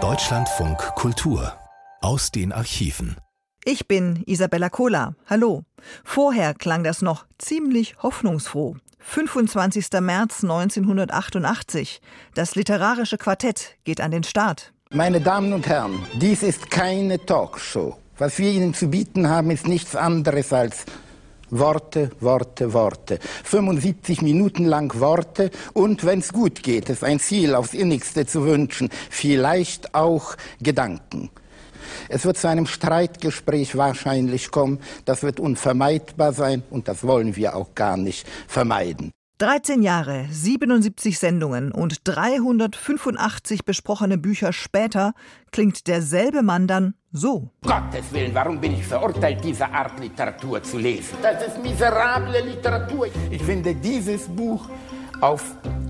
Deutschlandfunk Kultur aus den Archiven. Ich bin Isabella Kohler. Hallo. Vorher klang das noch ziemlich hoffnungsfroh. 25. März 1988. Das literarische Quartett geht an den Start. Meine Damen und Herren, dies ist keine Talkshow. Was wir Ihnen zu bieten haben, ist nichts anderes als Worte, Worte, Worte. 75 Minuten lang Worte und, wenn es gut geht, ist ein Ziel aufs Innigste zu wünschen, vielleicht auch Gedanken. Es wird zu einem Streitgespräch wahrscheinlich kommen. Das wird unvermeidbar sein und das wollen wir auch gar nicht vermeiden. 13 Jahre, 77 Sendungen und 385 besprochene Bücher später klingt derselbe Mann dann so. Gottes Willen, warum bin ich verurteilt, diese Art Literatur zu lesen? Das ist miserable Literatur. Ich finde dieses Buch auf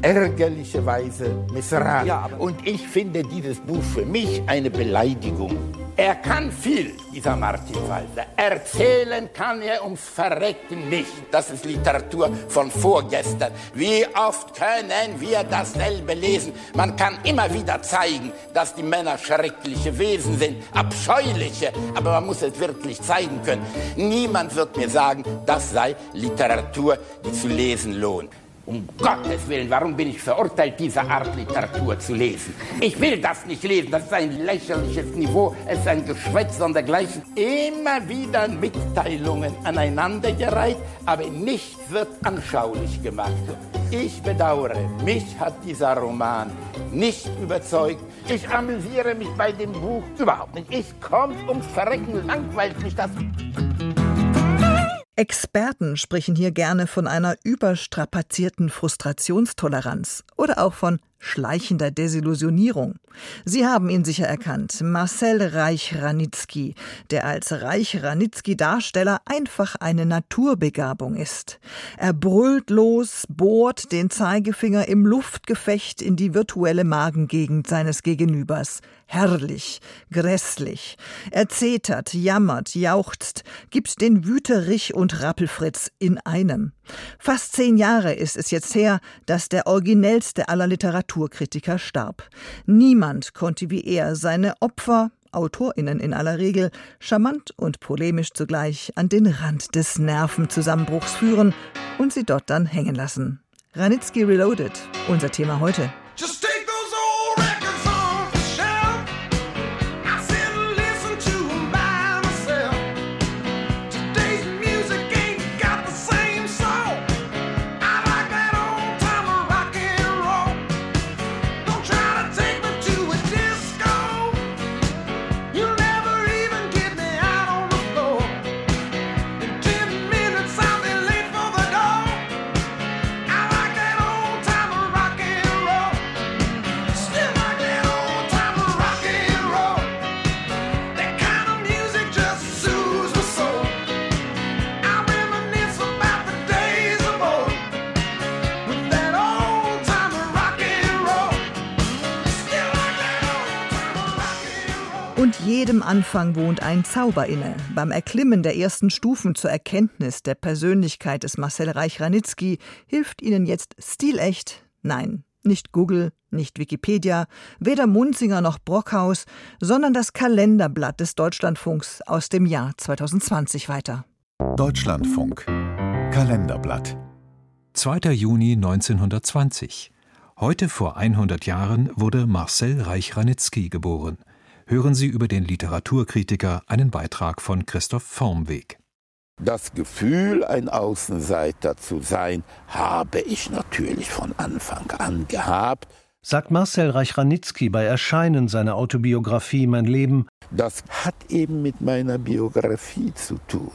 ärgerliche Weise miserabel. Ja, und ich finde dieses Buch für mich eine Beleidigung. Er kann viel, dieser Martin Walser. Erzählen kann er ums Verrecken nicht. Das ist Literatur von vorgestern. Wie oft können wir dasselbe lesen? Man kann immer wieder zeigen, dass die Männer schreckliche Wesen sind, abscheuliche, aber man muss es wirklich zeigen können. Niemand wird mir sagen, das sei Literatur, die zu lesen lohnt. Um Gottes Willen, warum bin ich verurteilt, diese Art Literatur zu lesen? Ich will das nicht lesen, das ist ein lächerliches Niveau, es ist ein Geschwätz und dergleichen. Immer wieder Mitteilungen aneinandergereiht, aber nichts wird anschaulich gemacht. Ich bedauere, mich hat dieser Roman nicht überzeugt. Ich amüsiere mich bei dem Buch überhaupt nicht. Ich komme ums Verrecken, langweilt mich das. Experten sprechen hier gerne von einer überstrapazierten Frustrationstoleranz oder auch von schleichender Desillusionierung. Sie haben ihn sicher erkannt, Marcel Reich-Ranitzky, der als Reich-Ranitzky-Darsteller einfach eine Naturbegabung ist. Er brüllt los, bohrt den Zeigefinger im Luftgefecht in die virtuelle Magengegend seines Gegenübers. Herrlich, grässlich. Er zetert, jammert, jauchzt, gibt den Wüterich und Rappelfritz in einem. Fast zehn Jahre ist es jetzt her, dass der originellste aller Literaturkritiker starb. Niemand konnte wie er seine Opfer, AutorInnen in aller Regel, charmant und polemisch zugleich an den Rand des Nervenzusammenbruchs führen und sie dort dann hängen lassen. Ranitzky Reloaded, unser Thema heute. Just Anfang wohnt ein Zauber inne. Beim Erklimmen der ersten Stufen zur Erkenntnis der Persönlichkeit des Marcel Reich-Ranitzky hilft Ihnen jetzt stilecht, nein, nicht Google, nicht Wikipedia, weder Munzinger noch Brockhaus, sondern das Kalenderblatt des Deutschlandfunks aus dem Jahr 2020 weiter. Deutschlandfunk Kalenderblatt 2. Juni 1920 Heute vor 100 Jahren wurde Marcel Reich-Ranitzky geboren hören Sie über den Literaturkritiker einen Beitrag von Christoph Formweg. Das Gefühl, ein Außenseiter zu sein, habe ich natürlich von Anfang an gehabt. Sagt Marcel Reich-Ranitzky bei Erscheinen seiner Autobiografie Mein Leben. Das hat eben mit meiner Biografie zu tun.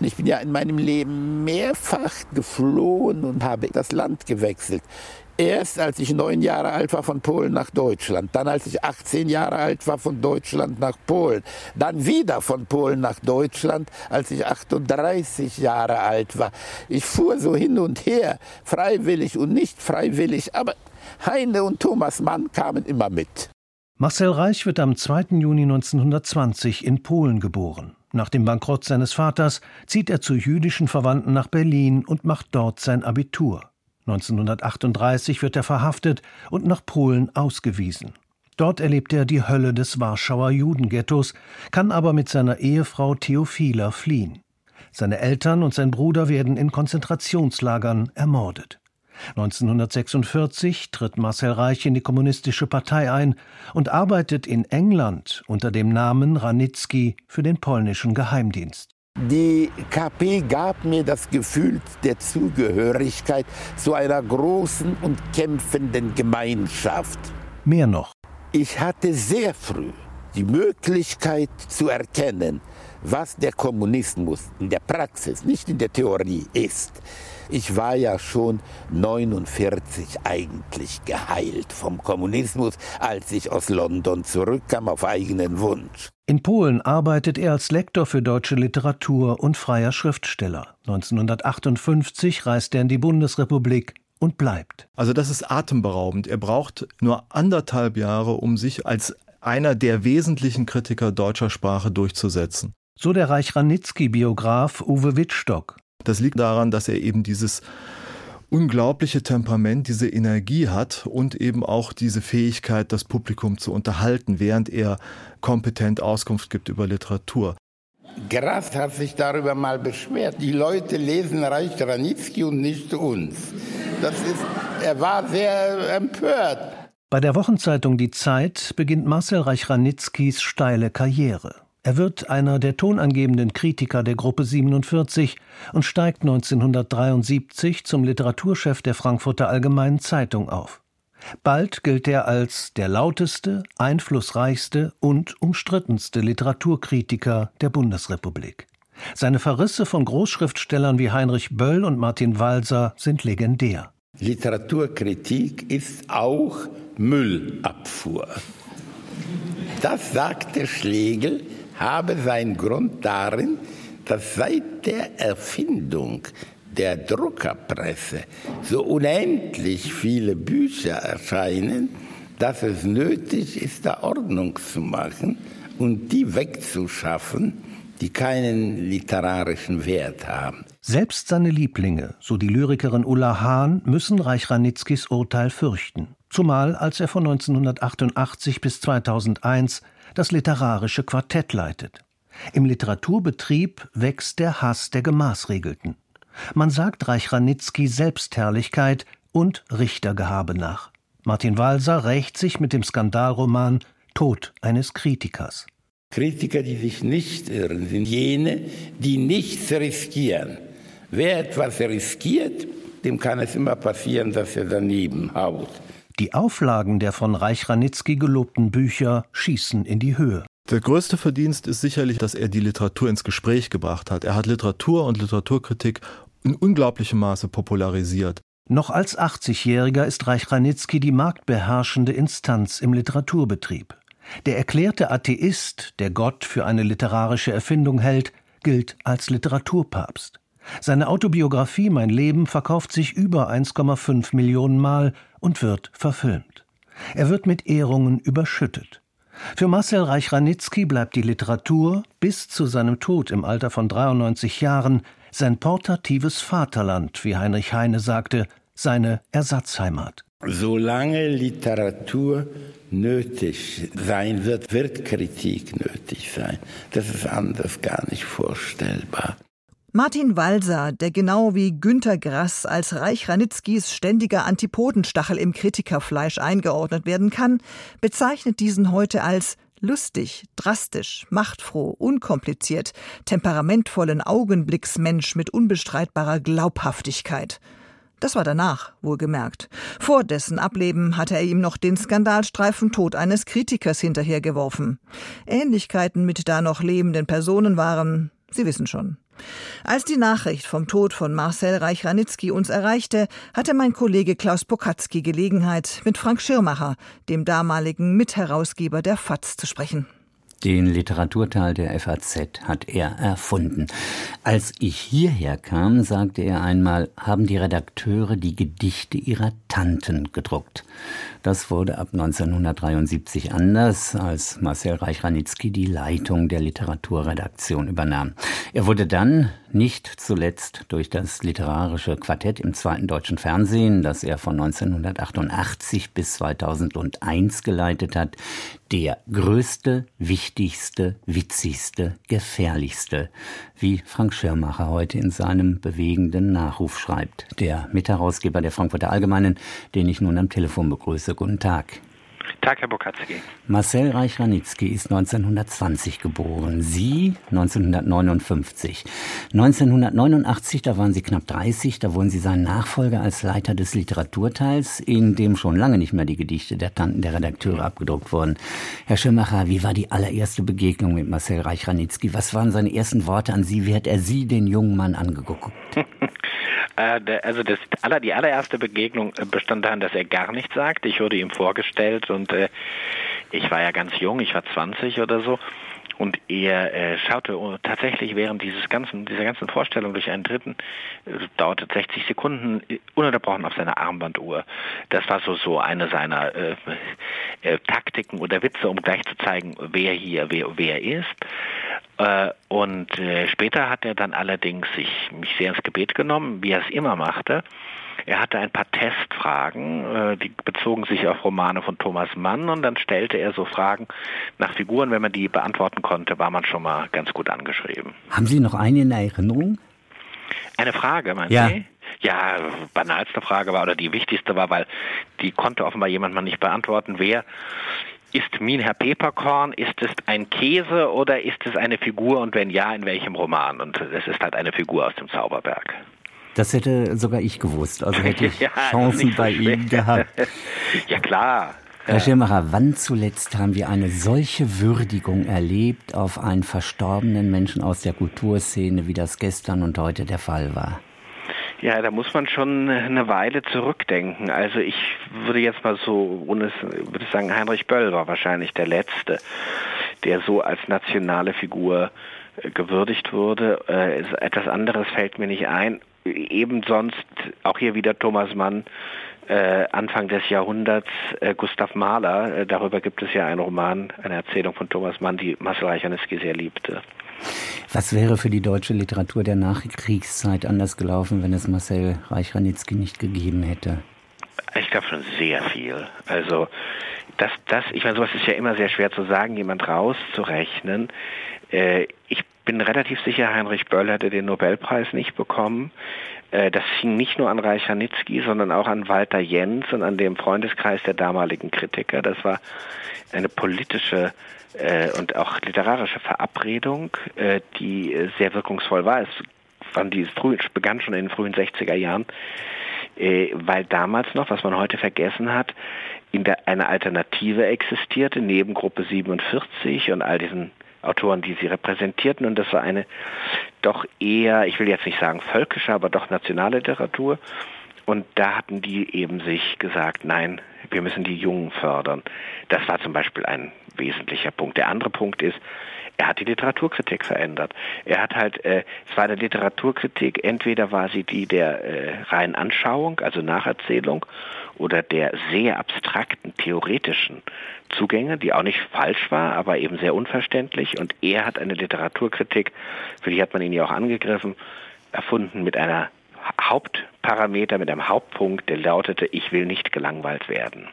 Ich bin ja in meinem Leben mehrfach geflohen und habe das Land gewechselt. Erst als ich neun Jahre alt war von Polen nach Deutschland, dann als ich 18 Jahre alt war von Deutschland nach Polen, dann wieder von Polen nach Deutschland, als ich 38 Jahre alt war. Ich fuhr so hin und her, freiwillig und nicht freiwillig, aber Heine und Thomas Mann kamen immer mit. Marcel Reich wird am 2. Juni 1920 in Polen geboren. Nach dem Bankrott seines Vaters zieht er zu jüdischen Verwandten nach Berlin und macht dort sein Abitur. 1938 wird er verhaftet und nach Polen ausgewiesen. Dort erlebt er die Hölle des Warschauer Judenghettos, kann aber mit seiner Ehefrau Theophila fliehen. Seine Eltern und sein Bruder werden in Konzentrationslagern ermordet. 1946 tritt Marcel Reich in die Kommunistische Partei ein und arbeitet in England unter dem Namen Ranitzky für den polnischen Geheimdienst. Die KP gab mir das Gefühl der Zugehörigkeit zu einer großen und kämpfenden Gemeinschaft. Mehr noch. Ich hatte sehr früh die Möglichkeit zu erkennen, was der Kommunismus in der Praxis, nicht in der Theorie ist. Ich war ja schon 49 eigentlich geheilt vom Kommunismus, als ich aus London zurückkam auf eigenen Wunsch. In Polen arbeitet er als Lektor für deutsche Literatur und freier Schriftsteller. 1958 reist er in die Bundesrepublik und bleibt. Also das ist atemberaubend. Er braucht nur anderthalb Jahre, um sich als einer der wesentlichen Kritiker deutscher Sprache durchzusetzen. So der Reich-Ranitzky-Biograf Uwe Wittstock. Das liegt daran, dass er eben dieses unglaubliche Temperament, diese Energie hat und eben auch diese Fähigkeit, das Publikum zu unterhalten, während er kompetent Auskunft gibt über Literatur. Grass hat sich darüber mal beschwert. Die Leute lesen Reich Ranitzky und nicht uns. Das ist, er war sehr empört. Bei der Wochenzeitung Die Zeit beginnt Marcel Reich-Ranitzkys steile Karriere. Er wird einer der tonangebenden Kritiker der Gruppe 47 und steigt 1973 zum Literaturchef der Frankfurter Allgemeinen Zeitung auf. Bald gilt er als der lauteste, einflussreichste und umstrittenste Literaturkritiker der Bundesrepublik. Seine Verrisse von Großschriftstellern wie Heinrich Böll und Martin Walser sind legendär. Literaturkritik ist auch Müllabfuhr. Das sagte Schlegel habe seinen Grund darin, dass seit der Erfindung der Druckerpresse so unendlich viele Bücher erscheinen, dass es nötig ist, da Ordnung zu machen und die wegzuschaffen, die keinen literarischen Wert haben. Selbst seine Lieblinge, so die Lyrikerin Ulla Hahn, müssen Reich Ranitzkys Urteil fürchten. Zumal als er von 1988 bis 2001 das literarische Quartett leitet. Im Literaturbetrieb wächst der Hass der Gemaßregelten. Man sagt Reich Ranitzky Selbstherrlichkeit und Richtergehabe nach. Martin Walser rächt sich mit dem Skandalroman Tod eines Kritikers. Kritiker, die sich nicht irren, sind jene, die nichts riskieren. Wer etwas riskiert, dem kann es immer passieren, dass er daneben haut. Die Auflagen der von Reich Ranitzky gelobten Bücher schießen in die Höhe. Der größte Verdienst ist sicherlich, dass er die Literatur ins Gespräch gebracht hat. Er hat Literatur und Literaturkritik in unglaublichem Maße popularisiert. Noch als 80-Jähriger ist Reich Ranitzky die marktbeherrschende Instanz im Literaturbetrieb. Der erklärte Atheist, der Gott für eine literarische Erfindung hält, gilt als Literaturpapst. Seine Autobiografie Mein Leben verkauft sich über 1,5 Millionen Mal und wird verfilmt. Er wird mit Ehrungen überschüttet. Für Marcel Reich-Ranitzky bleibt die Literatur bis zu seinem Tod im Alter von 93 Jahren sein portatives Vaterland, wie Heinrich Heine sagte, seine Ersatzheimat. Solange Literatur nötig sein wird, wird Kritik nötig sein. Das ist anders gar nicht vorstellbar. Martin Walser, der genau wie Günter Grass als Reich Ranitzkys ständiger Antipodenstachel im Kritikerfleisch eingeordnet werden kann, bezeichnet diesen heute als lustig, drastisch, machtfroh, unkompliziert, temperamentvollen Augenblicksmensch mit unbestreitbarer Glaubhaftigkeit. Das war danach, wohlgemerkt. Vor dessen Ableben hatte er ihm noch den Skandalstreifen Tod eines Kritikers hinterhergeworfen. Ähnlichkeiten mit da noch lebenden Personen waren, Sie wissen schon. Als die Nachricht vom Tod von Marcel Reich-Ranitzky uns erreichte, hatte mein Kollege Klaus Pokatzki Gelegenheit, mit Frank Schirmacher, dem damaligen Mitherausgeber der FAZ, zu sprechen. Den Literaturteil der FAZ hat er erfunden. Als ich hierher kam, sagte er einmal, haben die Redakteure die Gedichte ihrer Tanten gedruckt. Das wurde ab 1973 anders, als Marcel Reich-Ranitzky die Leitung der Literaturredaktion übernahm. Er wurde dann nicht zuletzt durch das literarische Quartett im zweiten deutschen Fernsehen, das er von 1988 bis 2001 geleitet hat, der größte, wichtigste, witzigste, gefährlichste, wie Frank Schirmacher heute in seinem bewegenden Nachruf schreibt, der Mitherausgeber der Frankfurter Allgemeinen, den ich nun am Telefon begrüße. Guten Tag. Tag, Herr Bokatzki. Marcel Reich-Ranitzky ist 1920 geboren, Sie 1959. 1989, da waren Sie knapp 30, da wurden Sie sein Nachfolger als Leiter des Literaturteils, in dem schon lange nicht mehr die Gedichte der Tanten der Redakteure abgedruckt wurden. Herr Schirmacher, wie war die allererste Begegnung mit Marcel Reich-Ranitzky? Was waren seine ersten Worte an Sie? Wie hat er Sie, den jungen Mann, angeguckt? Äh, also das die allererste Begegnung äh, bestand darin, dass er gar nichts sagte. Ich wurde ihm vorgestellt und äh, ich war ja ganz jung, ich war 20 oder so. Und er äh, schaute tatsächlich während dieses ganzen, dieser ganzen Vorstellung durch einen Dritten, äh, dauerte 60 Sekunden ununterbrochen auf seiner Armbanduhr. Das war so, so eine seiner äh, äh, Taktiken oder Witze, um gleich zu zeigen, wer hier, wer, wer ist. Äh, und äh, später hat er dann allerdings sich, mich sehr ins Gebet genommen, wie er es immer machte. Er hatte ein paar Testfragen, äh, die bezogen sich auf Romane von Thomas Mann und dann stellte er so Fragen nach Figuren. Wenn man die beantworten konnte, war man schon mal ganz gut angeschrieben. Haben Sie noch eine in Erinnerung? Eine Frage, meinen ja. Sie? Ja, banalste Frage war oder die wichtigste war, weil die konnte offenbar jemand mal nicht beantworten. Wer ist Minher Peperkorn, ist es ein Käse oder ist es eine Figur und wenn ja, in welchem Roman? Und es ist halt eine Figur aus dem Zauberberg. Das hätte sogar ich gewusst. Also hätte ich ja, Chancen bei schwer. Ihnen gehabt. ja, klar. Herr Schirmacher, wann zuletzt haben wir eine solche Würdigung erlebt auf einen verstorbenen Menschen aus der Kulturszene, wie das gestern und heute der Fall war? Ja, da muss man schon eine Weile zurückdenken. Also ich würde jetzt mal so, ohne würde sagen, Heinrich Böll war wahrscheinlich der Letzte, der so als nationale Figur äh, gewürdigt wurde. Äh, etwas anderes fällt mir nicht ein. Eben sonst auch hier wieder Thomas Mann, äh, Anfang des Jahrhunderts äh, Gustav Mahler. Äh, darüber gibt es ja einen Roman, eine Erzählung von Thomas Mann, die Marcel Reichernitzky sehr liebte. Was wäre für die deutsche Literatur der Nachkriegszeit anders gelaufen, wenn es Marcel Reich-Ranitzky nicht gegeben hätte? Ich glaube schon sehr viel. Also das, das, ich meine, sowas ist ja immer sehr schwer zu sagen, jemand rauszurechnen. Äh, ich bin relativ sicher, Heinrich Böll hätte den Nobelpreis nicht bekommen. Äh, das hing nicht nur an Reich Ranitzky, sondern auch an Walter Jens und an dem Freundeskreis der damaligen Kritiker. Das war eine politische äh, und auch literarische Verabredung, äh, die sehr wirkungsvoll war. Es begann schon in den frühen 60er Jahren, weil damals noch, was man heute vergessen hat, in der, eine Alternative existierte, neben Gruppe 47 und all diesen Autoren, die sie repräsentierten. Und das war eine doch eher, ich will jetzt nicht sagen völkische, aber doch nationale Literatur. Und da hatten die eben sich gesagt, nein, wir müssen die Jungen fördern. Das war zum Beispiel ein wesentlicher Punkt. Der andere Punkt ist, er hat die Literaturkritik verändert. Er hat halt, äh, es war eine Literaturkritik, entweder war sie die der äh, reinen Anschauung, also Nacherzählung, oder der sehr abstrakten, theoretischen Zugänge, die auch nicht falsch war, aber eben sehr unverständlich. Und er hat eine Literaturkritik, für die hat man ihn ja auch angegriffen, erfunden mit einer Hauptparameter, mit einem Hauptpunkt, der lautete, ich will nicht gelangweilt werden.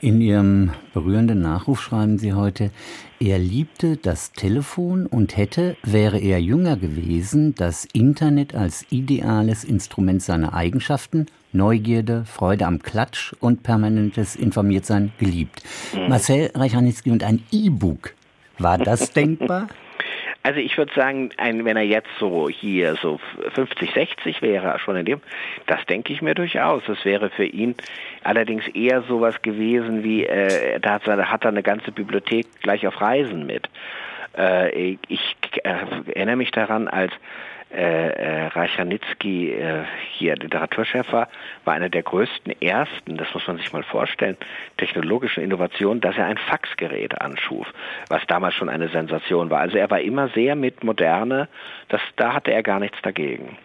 In Ihrem berührenden Nachruf schreiben Sie heute, er liebte das Telefon und hätte, wäre er jünger gewesen, das Internet als ideales Instrument seiner Eigenschaften, Neugierde, Freude am Klatsch und permanentes Informiertsein geliebt. Mhm. Marcel Reichanitzky und ein E-Book. War das denkbar? Also ich würde sagen, ein, wenn er jetzt so hier so 50, 60 wäre, schon in dem, das denke ich mir durchaus. Das wäre für ihn allerdings eher sowas gewesen wie, äh, da hat, er, hat er eine ganze Bibliothek gleich auf Reisen mit. Äh, ich äh, erinnere mich daran, als äh, äh, Reicharnitzky äh, hier Literaturchef war, war einer der größten ersten, das muss man sich mal vorstellen, technologischen Innovationen, dass er ein Faxgerät anschuf, was damals schon eine Sensation war. Also er war immer sehr mit Moderne, das, da hatte er gar nichts dagegen.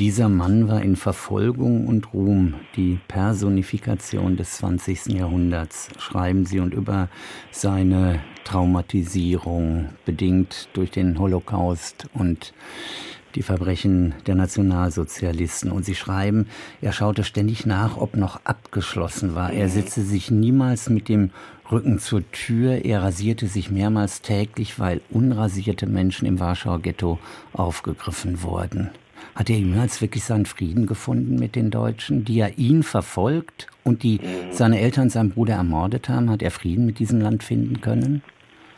Dieser Mann war in Verfolgung und Ruhm die Personifikation des 20. Jahrhunderts, schreiben Sie, und über seine Traumatisierung, bedingt durch den Holocaust und die Verbrechen der Nationalsozialisten. Und sie schreiben, er schaute ständig nach, ob noch abgeschlossen war. Er setzte sich niemals mit dem Rücken zur Tür. Er rasierte sich mehrmals täglich, weil unrasierte Menschen im Warschauer Ghetto aufgegriffen wurden. Hat er jemals wirklich seinen Frieden gefunden mit den Deutschen, die ja ihn verfolgt und die seine Eltern seinen Bruder ermordet haben? Hat er Frieden mit diesem Land finden können?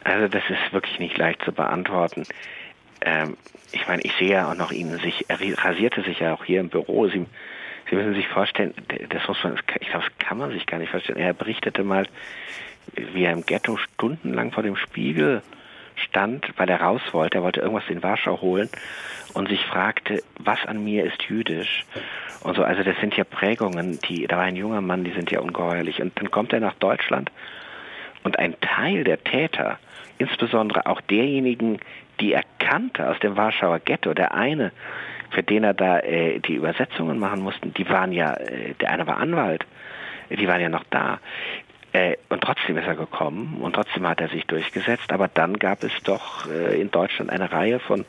Also das ist wirklich nicht leicht zu beantworten. Ähm, ich meine, ich sehe ja auch noch ihn sich, er rasierte sich ja auch hier im Büro. Sie, Sie müssen sich vorstellen, das muss man, ich glaube, das kann man sich gar nicht vorstellen. Er berichtete mal, wie er im Ghetto stundenlang vor dem Spiegel stand, weil er raus wollte. Er wollte irgendwas in Warschau holen und sich fragte, was an mir ist jüdisch? Und so, also das sind ja Prägungen, die, da war ein junger Mann, die sind ja ungeheuerlich. Und dann kommt er nach Deutschland und ein Teil der Täter, insbesondere auch derjenigen, die er kannte aus dem Warschauer Ghetto, der eine, für den er da äh, die Übersetzungen machen musste, die waren ja, äh, der eine war Anwalt, die waren ja noch da. Äh, und trotzdem ist er gekommen und trotzdem hat er sich durchgesetzt. Aber dann gab es doch äh, in Deutschland eine Reihe von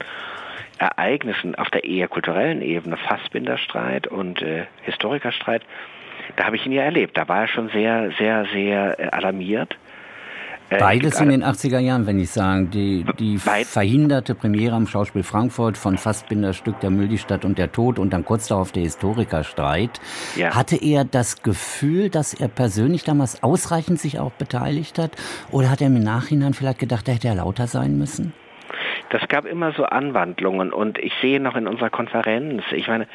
Ereignissen auf der eher kulturellen Ebene, Fassbinderstreit und äh, Historikerstreit, da habe ich ihn ja erlebt. Da war er schon sehr, sehr, sehr alarmiert. Äh, Beides in den 80er Jahren, wenn ich sagen. Die, die verhinderte Premiere am Schauspiel Frankfurt von Fassbinders Stück Der Müll, die Stadt und der Tod und dann kurz darauf der Historikerstreit. Ja. Hatte er das Gefühl, dass er persönlich damals ausreichend sich auch beteiligt hat? Oder hat er im Nachhinein vielleicht gedacht, da hätte er lauter sein müssen? das gab immer so Anwandlungen und ich sehe noch in unserer Konferenz, ich meine,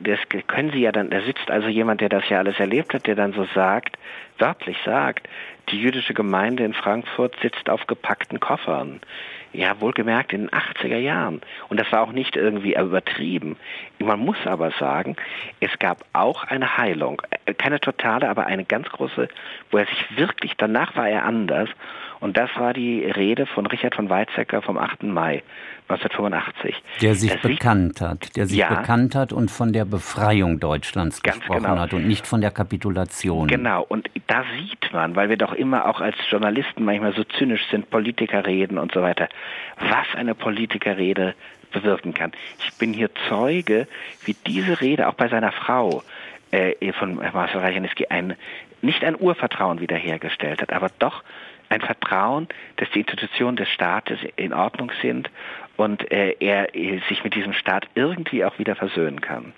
das können Sie ja dann, da sitzt also jemand, der das ja alles erlebt hat, der dann so sagt, wörtlich sagt, die jüdische Gemeinde in Frankfurt sitzt auf gepackten Koffern. Ja, wohlgemerkt in den 80er Jahren. Und das war auch nicht irgendwie übertrieben. Man muss aber sagen, es gab auch eine Heilung. Keine totale, aber eine ganz große, wo er sich wirklich, danach war er anders. Und das war die Rede von Richard von Weizsäcker vom 8. Mai 1985. Der sich das bekannt hat, der sich ja, bekannt hat und von der Befreiung Deutschlands gesprochen genau. hat und nicht von der Kapitulation. Genau, und da sieht man, weil wir doch immer auch als Journalisten manchmal so zynisch sind, Politiker reden und so weiter, was eine Politikerrede bewirken kann. Ich bin hier Zeuge, wie diese Rede auch bei seiner Frau äh, von Marcel Reichenski ein, nicht ein Urvertrauen wiederhergestellt hat, aber doch ein Vertrauen, dass die Institutionen des Staates in Ordnung sind und äh, er äh, sich mit diesem Staat irgendwie auch wieder versöhnen kann.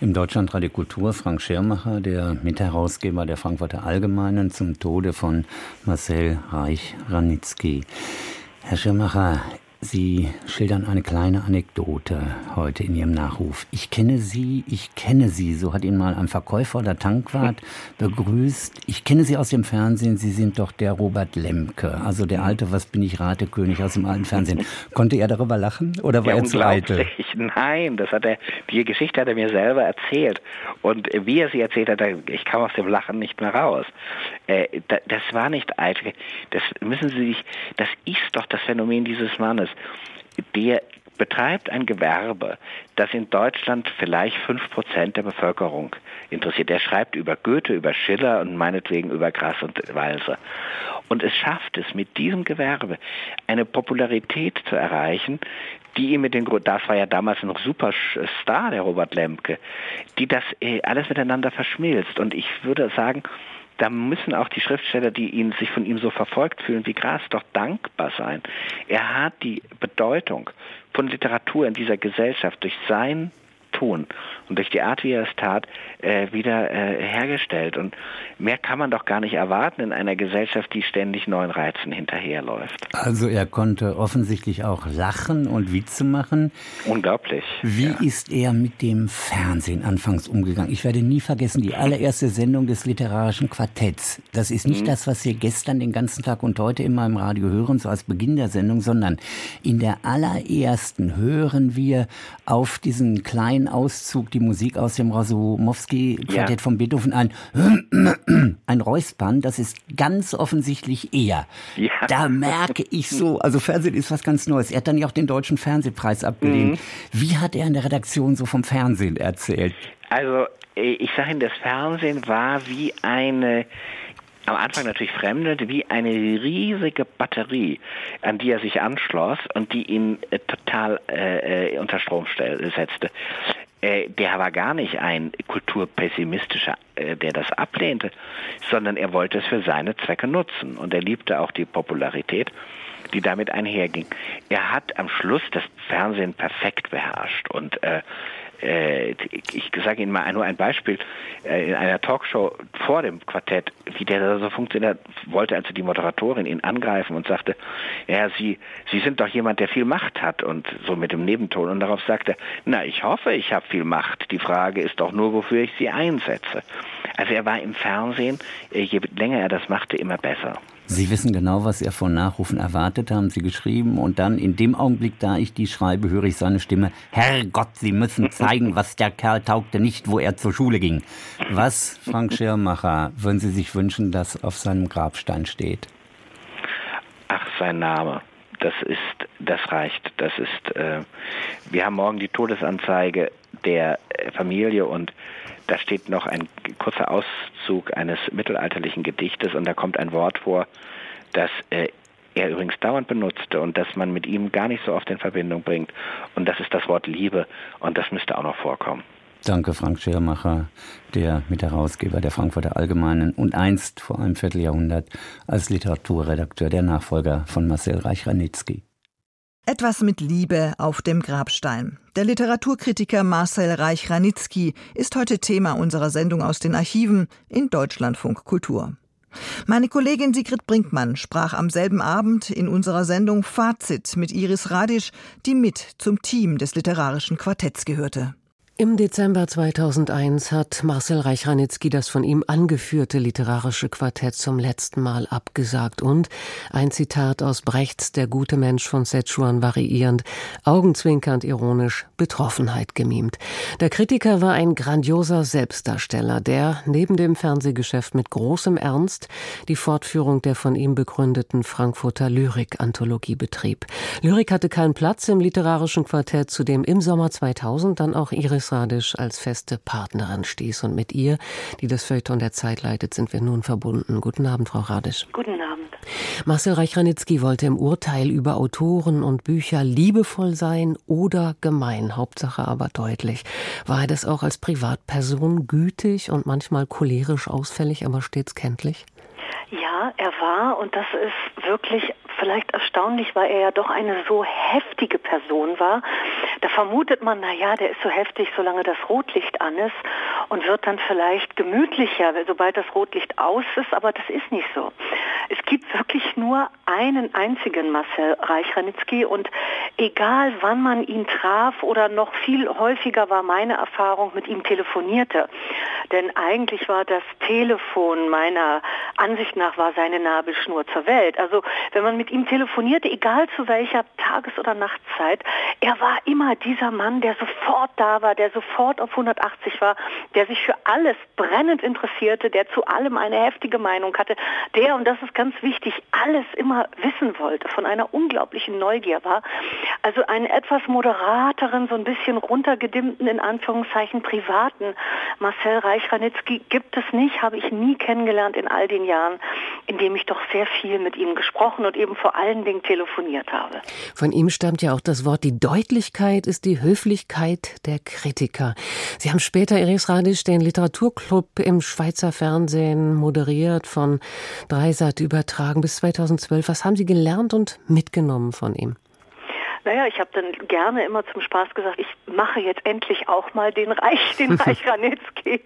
Im Deutschlandradio Kultur Frank Schirmacher, der Mitherausgeber der Frankfurter Allgemeinen zum Tode von Marcel Reich-Ranitzky. Herr Schirmacher, Sie schildern eine kleine Anekdote heute in Ihrem Nachruf. Ich kenne Sie, ich kenne Sie, so hat ihn mal ein Verkäufer oder Tankwart begrüßt. Ich kenne Sie aus dem Fernsehen, Sie sind doch der Robert Lemke, also der alte Was bin ich Ratekönig aus dem alten Fernsehen. Konnte er darüber lachen oder war ja, er zu eitel? Nein, das hat er, die Geschichte hat er mir selber erzählt. Und wie er sie erzählt hat, ich kam aus dem Lachen nicht mehr raus. Äh, das war nicht eitel. Das müssen Sie sich, das ist doch das Phänomen dieses Mannes der betreibt ein Gewerbe, das in Deutschland vielleicht fünf Prozent der Bevölkerung interessiert. Der schreibt über Goethe, über Schiller und meinetwegen über Grass und Walser. Und es schafft es mit diesem Gewerbe eine Popularität zu erreichen, die ihm mit den, das war ja damals noch super Star, der Robert Lemke, die das äh, alles miteinander verschmilzt. Und ich würde sagen, da müssen auch die Schriftsteller, die ihn, sich von ihm so verfolgt fühlen wie Gras, doch dankbar sein. Er hat die Bedeutung von Literatur in dieser Gesellschaft durch sein Tun und durch die Art, wie er es tat, äh, wieder äh, hergestellt. Und mehr kann man doch gar nicht erwarten in einer Gesellschaft, die ständig neuen Reizen hinterherläuft. Also er konnte offensichtlich auch lachen und Witze machen. Unglaublich. Wie ja. ist er mit dem Fernsehen anfangs umgegangen? Ich werde nie vergessen, die allererste Sendung des literarischen Quartetts. Das ist nicht mhm. das, was wir gestern den ganzen Tag und heute immer im Radio hören, so als Beginn der Sendung, sondern in der allerersten hören wir auf diesen kleinen Auszug die Musik aus dem Rasumowski-Quartett ja. von Beethoven ein. Ein Räuspern, das ist ganz offensichtlich er. Ja. Da merke ich so, also Fernsehen ist was ganz Neues. Er hat dann ja auch den Deutschen Fernsehpreis abgelehnt. Mhm. Wie hat er in der Redaktion so vom Fernsehen erzählt? Also, äh, ich sage Ihnen, das Fernsehen war wie eine am Anfang natürlich fremdelnd, wie eine riesige Batterie, an die er sich anschloss und die ihn äh, total äh, äh unter Strom setzte. Äh, der war gar nicht ein kulturpessimistischer, äh, der das ablehnte, sondern er wollte es für seine Zwecke nutzen und er liebte auch die Popularität die damit einherging. Er hat am Schluss das Fernsehen perfekt beherrscht und äh, ich sage Ihnen mal nur ein Beispiel, äh, in einer Talkshow vor dem Quartett, wie der da so funktioniert, wollte also die Moderatorin ihn angreifen und sagte, ja, Sie, Sie sind doch jemand, der viel Macht hat und so mit dem Nebenton und darauf sagte er, na, ich hoffe, ich habe viel Macht. Die Frage ist doch nur, wofür ich sie einsetze. Also er war im Fernsehen, äh, je länger er das machte, immer besser. Sie wissen genau, was er von Nachrufen erwartet, haben Sie geschrieben. Und dann in dem Augenblick, da ich die schreibe, höre ich seine Stimme. Herrgott, Sie müssen zeigen, was der Kerl taugte, nicht wo er zur Schule ging. Was, Frank Schirmacher, würden Sie sich wünschen, dass auf seinem Grabstein steht? Ach, sein Name. Das ist, das reicht. Das ist, äh, wir haben morgen die Todesanzeige der Familie und da steht noch ein kurzer Auszug eines mittelalterlichen Gedichtes und da kommt ein Wort vor, das äh, er übrigens dauernd benutzte und das man mit ihm gar nicht so oft in Verbindung bringt. Und das ist das Wort Liebe und das müsste auch noch vorkommen. Danke, Frank Schirmacher, der Mitherausgeber der Frankfurter Allgemeinen und einst vor einem Vierteljahrhundert als Literaturredakteur der Nachfolger von Marcel Reich-Ranitzky. Etwas mit Liebe auf dem Grabstein. Der Literaturkritiker Marcel Reich-Ranitzky ist heute Thema unserer Sendung aus den Archiven in Deutschlandfunk Kultur. Meine Kollegin Sigrid Brinkmann sprach am selben Abend in unserer Sendung Fazit mit Iris Radisch, die mit zum Team des literarischen Quartetts gehörte. Im Dezember 2001 hat Marcel Reich-Ranitzky das von ihm angeführte literarische Quartett zum letzten Mal abgesagt und ein Zitat aus Brechts Der gute Mensch von Szechuan variierend, augenzwinkernd ironisch, Betroffenheit gemimt. Der Kritiker war ein grandioser Selbstdarsteller, der neben dem Fernsehgeschäft mit großem Ernst die Fortführung der von ihm begründeten Frankfurter Lyrik-Anthologie betrieb. Lyrik hatte keinen Platz im literarischen Quartett, zu dem im Sommer 2000 dann auch Iris Radisch als feste Partnerin stieß. Und mit ihr, die das Feuilleton der Zeit leitet, sind wir nun verbunden. Guten Abend, Frau Radisch. Guten Abend. Marcel Reichranitzky wollte im Urteil über Autoren und Bücher liebevoll sein oder gemein, Hauptsache aber deutlich. War er das auch als Privatperson gütig und manchmal cholerisch ausfällig, aber stets kenntlich? Ja, er war, und das ist wirklich vielleicht erstaunlich, weil er ja doch eine so heftige Person war. Da vermutet man, na ja, der ist so heftig, solange das Rotlicht an ist und wird dann vielleicht gemütlicher, sobald das Rotlicht aus ist, aber das ist nicht so. Es gibt wirklich nur einen einzigen Marcel Reichranitzky und egal wann man ihn traf oder noch viel häufiger war meine Erfahrung mit ihm telefonierte, denn eigentlich war das Telefon meiner Ansicht nach war seine Nabelschnur zur Welt. Also wenn man mit ihm telefonierte, egal zu welcher Tages- oder Nachtzeit, er war immer dieser Mann, der sofort da war, der sofort auf 180 war, der sich für alles brennend interessierte, der zu allem eine heftige Meinung hatte, der, und das ist ganz wichtig, alles immer wissen wollte, von einer unglaublichen Neugier war. Also einen etwas moderateren, so ein bisschen runtergedimmten, in Anführungszeichen privaten Marcel Reich-Ranitzky gibt es nicht, habe ich nie kennengelernt in all den Jahren, in dem ich doch sehr viel mit ihm gesprochen und eben vor allen Dingen telefoniert habe. Von ihm stammt ja auch das Wort, die Deutlichkeit ist die Höflichkeit der Kritiker. Sie haben später Iris Radisch den Literaturclub im Schweizer Fernsehen moderiert, von Dreisat übertragen bis 2012. Was haben Sie gelernt und mitgenommen von ihm? Naja, ich habe dann gerne immer zum Spaß gesagt, ich mache jetzt endlich auch mal den Reich, den Reich Ranitzky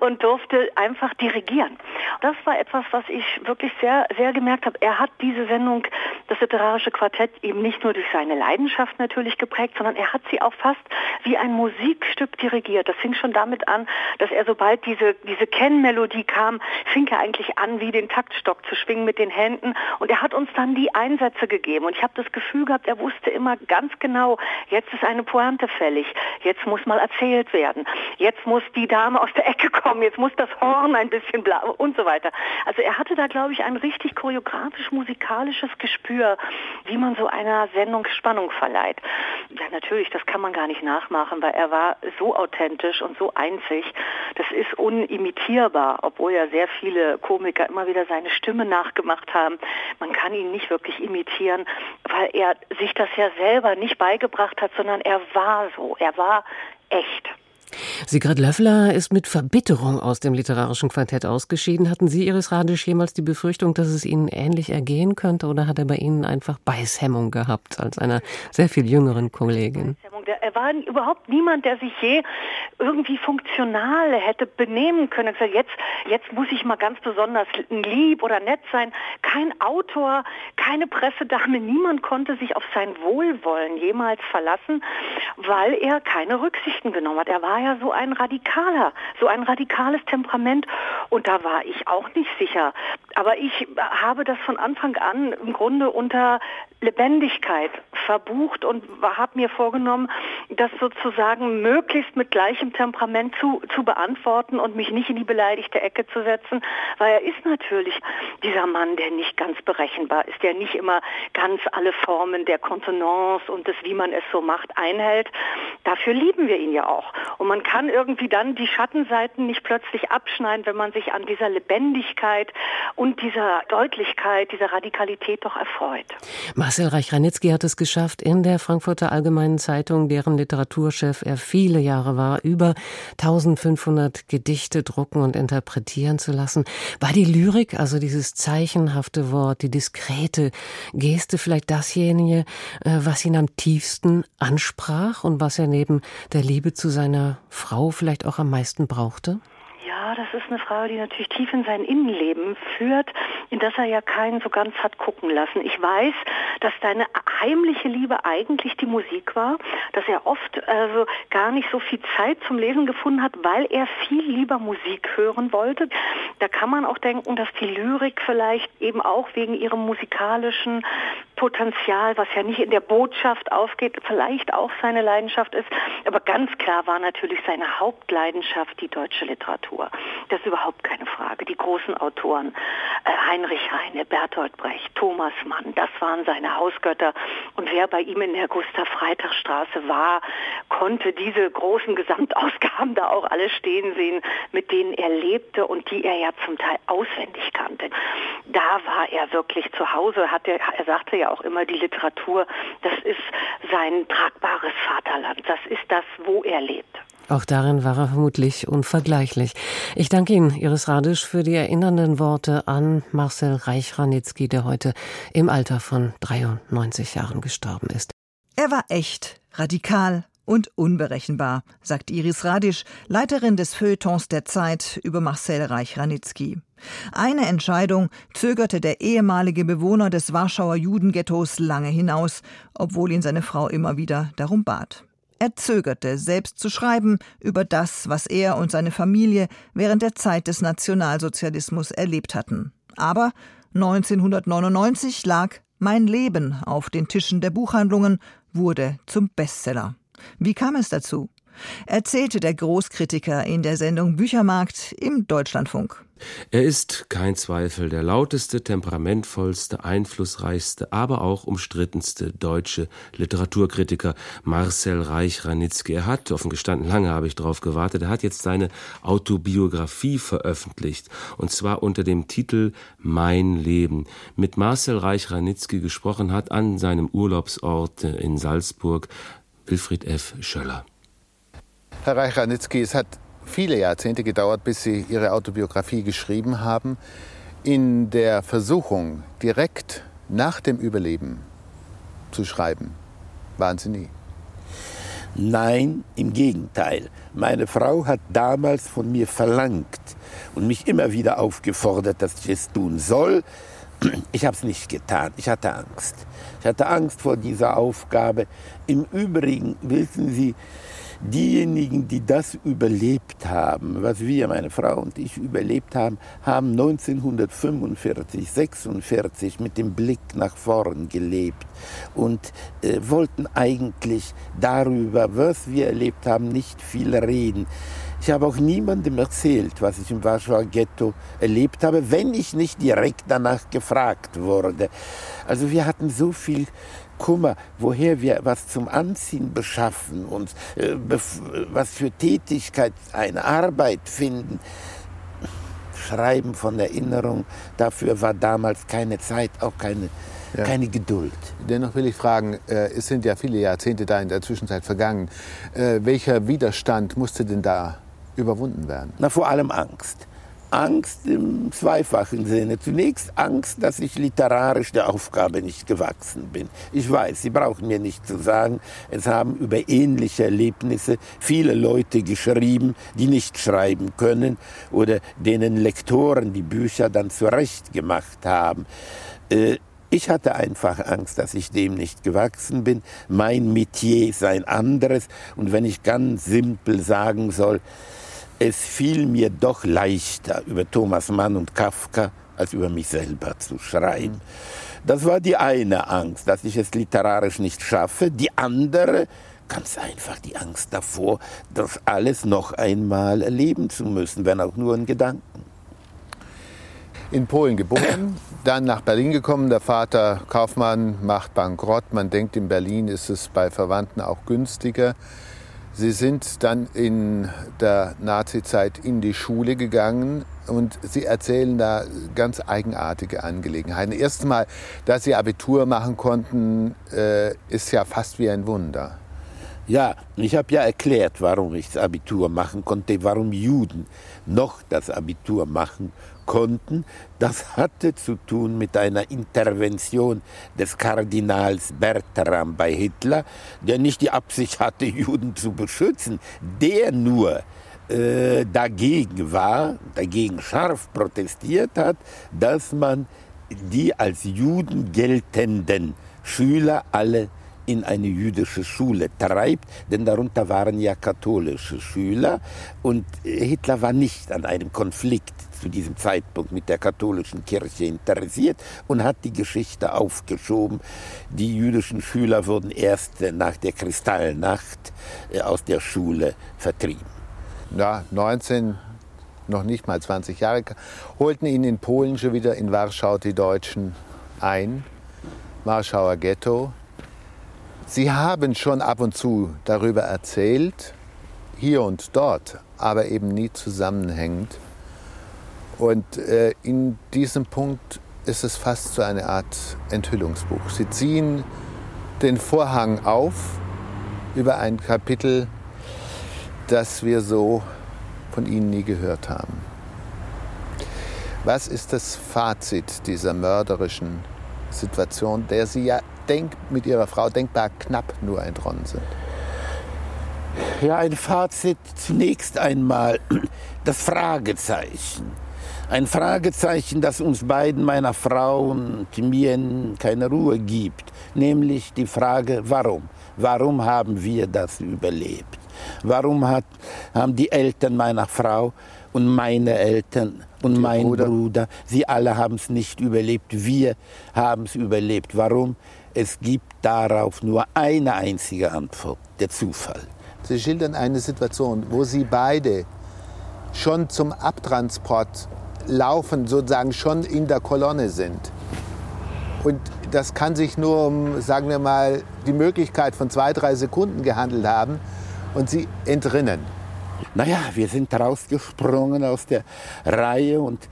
und durfte einfach dirigieren. Das war etwas, was ich wirklich sehr, sehr gemerkt habe. Er hat diese Sendung, das literarische Quartett, eben nicht nur durch seine Leidenschaft natürlich geprägt, sondern er hat sie auch fast wie ein Musikstück dirigiert. Das fing schon damit an, dass er sobald diese, diese Kennmelodie kam, fing er eigentlich an, wie den Taktstock zu schwingen mit den Händen und er hat uns dann die Einsätze gegeben und ich habe das Gefühl gehabt, er wusste immer, ganz genau, jetzt ist eine Pointe fällig, jetzt muss mal erzählt werden, jetzt muss die Dame aus der Ecke kommen, jetzt muss das Horn ein bisschen blau und so weiter. Also er hatte da, glaube ich, ein richtig choreografisch-musikalisches Gespür, wie man so einer Sendung Spannung verleiht. Ja, natürlich, das kann man gar nicht nachmachen, weil er war so authentisch und so einzig. Das ist unimitierbar, obwohl ja sehr viele Komiker immer wieder seine Stimme nachgemacht haben. Man kann ihn nicht wirklich imitieren, weil er sich das ja selbst selber nicht beigebracht hat, sondern er war so, er war echt. Sigrid Löffler ist mit Verbitterung aus dem literarischen Quartett ausgeschieden. Hatten Sie, Iris Radisch, jemals die Befürchtung, dass es Ihnen ähnlich ergehen könnte oder hat er bei Ihnen einfach Beißhemmung gehabt als einer sehr viel jüngeren Kollegin? Er war überhaupt niemand, der sich je irgendwie funktional hätte benehmen können. Jetzt, jetzt muss ich mal ganz besonders lieb oder nett sein. Kein Autor, keine Pressedame, niemand konnte sich auf sein Wohlwollen jemals verlassen, weil er keine Rücksichten genommen hat. Er war ja so ein Radikaler, so ein radikales Temperament und da war ich auch nicht sicher. Aber ich habe das von Anfang an im Grunde unter Lebendigkeit verbucht und habe mir vorgenommen, das sozusagen möglichst mit gleichem Temperament zu, zu beantworten und mich nicht in die beleidigte Ecke zu setzen, weil er ist natürlich dieser Mann, der nicht ganz berechenbar ist, der nicht immer ganz alle Formen der Kontenance und des, wie man es so macht, einhält. Dafür lieben wir ihn ja auch. Und man kann irgendwie dann die Schattenseiten nicht plötzlich abschneiden, wenn man sich an dieser Lebendigkeit und dieser Deutlichkeit, dieser Radikalität doch erfreut. Marcel Reich-Ranitzky hat es geschafft, in der Frankfurter Allgemeinen Zeitung, deren Literaturchef er viele Jahre war, über 1500 Gedichte drucken und interpretieren zu lassen. War die Lyrik, also dieses zeichenhafte Wort, die diskrete Geste vielleicht dasjenige, äh, was ihn am tiefsten ansprach und was er neben der Liebe zu seiner Frau vielleicht auch am meisten brauchte? Das ist eine Frage, die natürlich tief in sein Innenleben führt, in das er ja keinen so ganz hat gucken lassen. Ich weiß, dass deine heimliche Liebe eigentlich die Musik war, dass er oft also gar nicht so viel Zeit zum Lesen gefunden hat, weil er viel lieber Musik hören wollte. Da kann man auch denken, dass die Lyrik vielleicht eben auch wegen ihrem musikalischen Potenzial, was ja nicht in der Botschaft aufgeht, vielleicht auch seine Leidenschaft ist. Aber ganz klar war natürlich seine Hauptleidenschaft die deutsche Literatur. Das ist überhaupt keine Frage. Die großen Autoren, äh, Heinrich Heine, Bertolt Brecht, Thomas Mann, das waren seine Hausgötter. Und wer bei ihm in der Gustav-Freitag-Straße war, konnte diese großen Gesamtausgaben da auch alle stehen sehen, mit denen er lebte und die er ja zum Teil auswendig kannte. Da war er wirklich zu Hause, hat er, er sagte ja auch immer, die Literatur, das ist sein tragbares Vaterland. Das ist das, wo er lebt. Auch darin war er vermutlich unvergleichlich. Ich danke Ihnen, Iris Radisch, für die erinnernden Worte an Marcel Reich-Ranitzky, der heute im Alter von 93 Jahren gestorben ist. Er war echt, radikal und unberechenbar, sagt Iris Radisch, Leiterin des Feuilletons der Zeit über Marcel Reich-Ranitzky. Eine Entscheidung zögerte der ehemalige Bewohner des Warschauer Judenghettos lange hinaus, obwohl ihn seine Frau immer wieder darum bat. Er zögerte, selbst zu schreiben über das, was er und seine Familie während der Zeit des Nationalsozialismus erlebt hatten. Aber 1999 lag Mein Leben auf den Tischen der Buchhandlungen, wurde zum Bestseller. Wie kam es dazu? Erzählte der Großkritiker in der Sendung Büchermarkt im Deutschlandfunk. Er ist, kein Zweifel, der lauteste, temperamentvollste, einflussreichste, aber auch umstrittenste deutsche Literaturkritiker, Marcel Reich-Ranitzky. Er hat, offen gestanden, lange habe ich darauf gewartet, er hat jetzt seine Autobiografie veröffentlicht, und zwar unter dem Titel Mein Leben. Mit Marcel Reich-Ranitzky gesprochen hat an seinem Urlaubsort in Salzburg Wilfried F. Schöller. Herr Reich-Ranitzky, es hat viele Jahrzehnte gedauert, bis Sie Ihre Autobiografie geschrieben haben. In der Versuchung, direkt nach dem Überleben zu schreiben, Waren Sie nie? Nein, im Gegenteil. Meine Frau hat damals von mir verlangt und mich immer wieder aufgefordert, dass ich es tun soll. Ich habe es nicht getan. Ich hatte Angst. Ich hatte Angst vor dieser Aufgabe. Im Übrigen, wissen Sie, diejenigen, die das überlebt haben, was wir, meine Frau und ich, überlebt haben, haben 1945, 46 mit dem Blick nach vorn gelebt und äh, wollten eigentlich darüber, was wir erlebt haben, nicht viel reden. Ich habe auch niemandem erzählt, was ich im Warschauer Ghetto erlebt habe, wenn ich nicht direkt danach gefragt wurde. Also wir hatten so viel Kummer, woher wir was zum Anziehen beschaffen und äh, was für Tätigkeit, eine Arbeit finden. Schreiben von Erinnerung, dafür war damals keine Zeit, auch keine, ja. keine Geduld. Dennoch will ich fragen, äh, es sind ja viele Jahrzehnte da in der Zwischenzeit vergangen. Äh, welcher Widerstand musste denn da überwunden werden? Na, vor allem Angst. Angst im zweifachen Sinne. Zunächst Angst, dass ich literarisch der Aufgabe nicht gewachsen bin. Ich weiß, Sie brauchen mir nicht zu sagen, es haben über ähnliche Erlebnisse viele Leute geschrieben, die nicht schreiben können oder denen Lektoren die Bücher dann zurecht gemacht haben. Äh, ich hatte einfach Angst, dass ich dem nicht gewachsen bin. Mein Metier ist ein anderes. Und wenn ich ganz simpel sagen soll, es fiel mir doch leichter, über Thomas Mann und Kafka als über mich selber zu schreiben. Das war die eine Angst, dass ich es literarisch nicht schaffe. Die andere, ganz einfach die Angst davor, das alles noch einmal erleben zu müssen, wenn auch nur in Gedanken. In Polen geboren, dann nach Berlin gekommen. Der Vater Kaufmann macht Bankrott. Man denkt, in Berlin ist es bei Verwandten auch günstiger. Sie sind dann in der Nazizeit in die Schule gegangen und Sie erzählen da ganz eigenartige Angelegenheiten. Erstens mal, dass Sie Abitur machen konnten, äh, ist ja fast wie ein Wunder. Ja, ich habe ja erklärt, warum ich das Abitur machen konnte, warum Juden noch das Abitur machen konnten. Das hatte zu tun mit einer Intervention des Kardinals Bertram bei Hitler, der nicht die Absicht hatte, Juden zu beschützen, der nur äh, dagegen war, dagegen scharf protestiert hat, dass man die als Juden geltenden Schüler alle in eine jüdische Schule treibt, denn darunter waren ja katholische Schüler und Hitler war nicht an einem Konflikt zu diesem Zeitpunkt mit der katholischen Kirche interessiert und hat die Geschichte aufgeschoben. Die jüdischen Schüler wurden erst nach der Kristallnacht äh, aus der Schule vertrieben. Ja, 19, noch nicht mal 20 Jahre, holten ihn in Polen schon wieder in Warschau die Deutschen ein. Warschauer Ghetto, Sie haben schon ab und zu darüber erzählt, hier und dort, aber eben nie zusammenhängend. Und äh, in diesem Punkt ist es fast so eine Art Enthüllungsbuch. Sie ziehen den Vorhang auf über ein Kapitel, das wir so von Ihnen nie gehört haben. Was ist das Fazit dieser mörderischen Situation, der Sie ja denk, mit ihrer Frau denkbar knapp nur entronnen sind? Ja, ein Fazit zunächst einmal das Fragezeichen. Ein Fragezeichen, das uns beiden, meiner Frau und mir, keine Ruhe gibt. Nämlich die Frage, warum? Warum haben wir das überlebt? Warum hat, haben die Eltern meiner Frau und meine Eltern und mein Bruder. Bruder, sie alle haben es nicht überlebt. Wir haben es überlebt. Warum? Es gibt darauf nur eine einzige Antwort, der Zufall. Sie schildern eine Situation, wo Sie beide schon zum Abtransport laufen, sozusagen schon in der Kolonne sind. Und das kann sich nur um, sagen wir mal, die Möglichkeit von zwei, drei Sekunden gehandelt haben und Sie entrinnen. Naja, wir sind rausgesprungen aus der Reihe und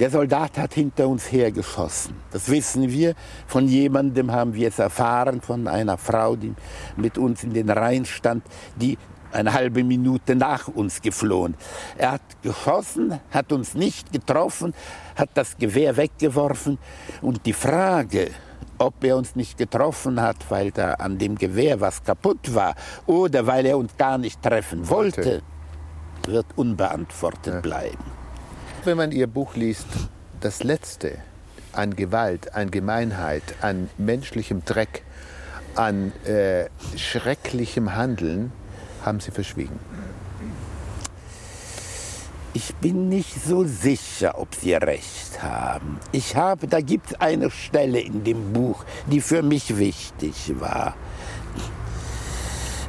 der Soldat hat hinter uns hergeschossen. Das wissen wir. Von jemandem haben wir es erfahren, von einer Frau, die mit uns in den Reihen stand, die eine halbe Minute nach uns geflohen. Er hat geschossen, hat uns nicht getroffen, hat das Gewehr weggeworfen und die Frage, ob er uns nicht getroffen hat, weil da an dem Gewehr was kaputt war oder weil er uns gar nicht treffen wollte, wird unbeantwortet ja. bleiben. Wenn man Ihr Buch liest, das Letzte an Gewalt, an Gemeinheit, an menschlichem Dreck, an äh, schrecklichem Handeln, haben Sie verschwiegen. Ich bin nicht so sicher, ob Sie recht haben. Ich habe, da gibt es eine Stelle in dem Buch, die für mich wichtig war.